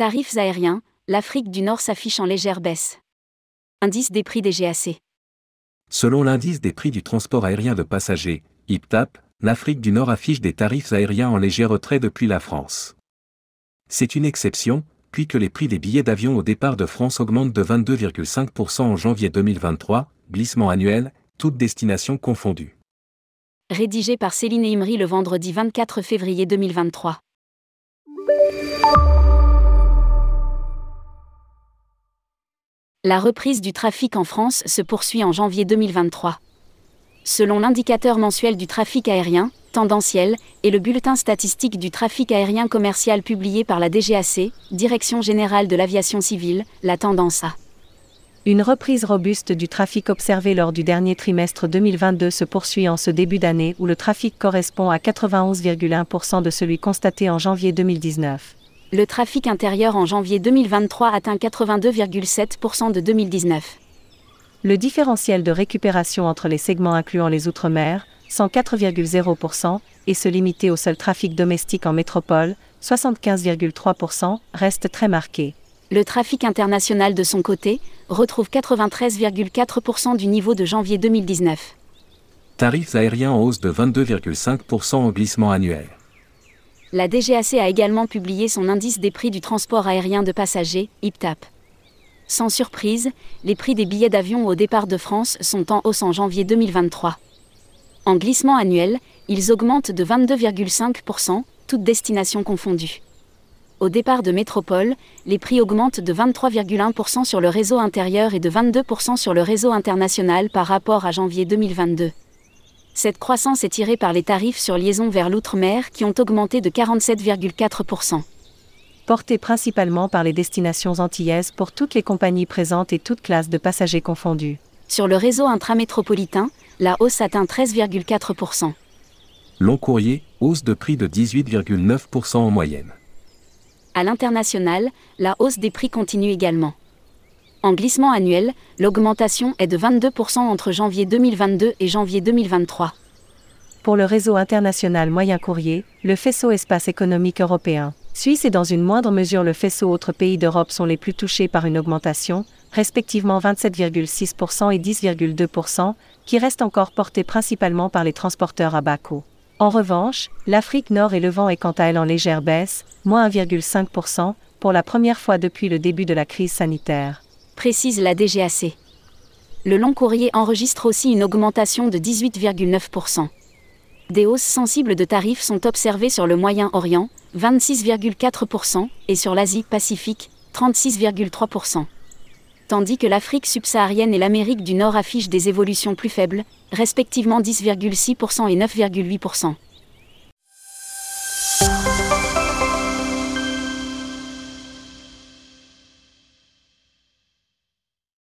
Tarifs aériens, l'Afrique du Nord s'affiche en légère baisse. Indice des prix des GAC. Selon l'indice des prix du transport aérien de passagers, IPTAP, l'Afrique du Nord affiche des tarifs aériens en léger retrait depuis la France. C'est une exception, puisque les prix des billets d'avion au départ de France augmentent de 22,5% en janvier 2023, glissement annuel, toutes destinations confondues. Rédigé par Céline Imri le vendredi 24 février 2023. La reprise du trafic en France se poursuit en janvier 2023. Selon l'indicateur mensuel du trafic aérien, tendanciel, et le bulletin statistique du trafic aérien commercial publié par la DGAC, Direction générale de l'aviation civile, la tendance a. Une reprise robuste du trafic observé lors du dernier trimestre 2022 se poursuit en ce début d'année où le trafic correspond à 91,1% de celui constaté en janvier 2019 le trafic intérieur en janvier 2023 atteint 82,7% de 2019. Le différentiel de récupération entre les segments incluant les Outre-mer, 104,0%, et se limiter au seul trafic domestique en métropole, 75,3%, reste très marqué. Le trafic international de son côté retrouve 93,4% du niveau de janvier 2019. Tarifs aériens en hausse de 22,5% en glissement annuel la DGAC a également publié son indice des prix du transport aérien de passagers, IPTAP. Sans surprise, les prix des billets d'avion au départ de France sont en hausse en janvier 2023. En glissement annuel, ils augmentent de 22,5%, toutes destinations confondues. Au départ de métropole, les prix augmentent de 23,1% sur le réseau intérieur et de 22% sur le réseau international par rapport à janvier 2022. Cette croissance est tirée par les tarifs sur liaison vers l'outre-mer qui ont augmenté de 47,4%. Portés principalement par les destinations antillaises pour toutes les compagnies présentes et toutes classes de passagers confondus. Sur le réseau intramétropolitain, la hausse atteint 13,4%. Long courrier, hausse de prix de 18,9% en moyenne. À l'international, la hausse des prix continue également. En glissement annuel, l'augmentation est de 22% entre janvier 2022 et janvier 2023. Pour le réseau international moyen courrier, le faisceau espace économique européen, Suisse et dans une moindre mesure le faisceau autres pays d'Europe sont les plus touchés par une augmentation, respectivement 27,6% et 10,2%, qui reste encore portée principalement par les transporteurs à bas coût. En revanche, l'Afrique Nord et Levant est quant à elle en légère baisse, moins 1,5%, pour la première fois depuis le début de la crise sanitaire précise la DGAC. Le long courrier enregistre aussi une augmentation de 18,9%. Des hausses sensibles de tarifs sont observées sur le Moyen-Orient, 26,4%, et sur l'Asie-Pacifique, 36,3%. Tandis que l'Afrique subsaharienne et l'Amérique du Nord affichent des évolutions plus faibles, respectivement 10,6% et 9,8%.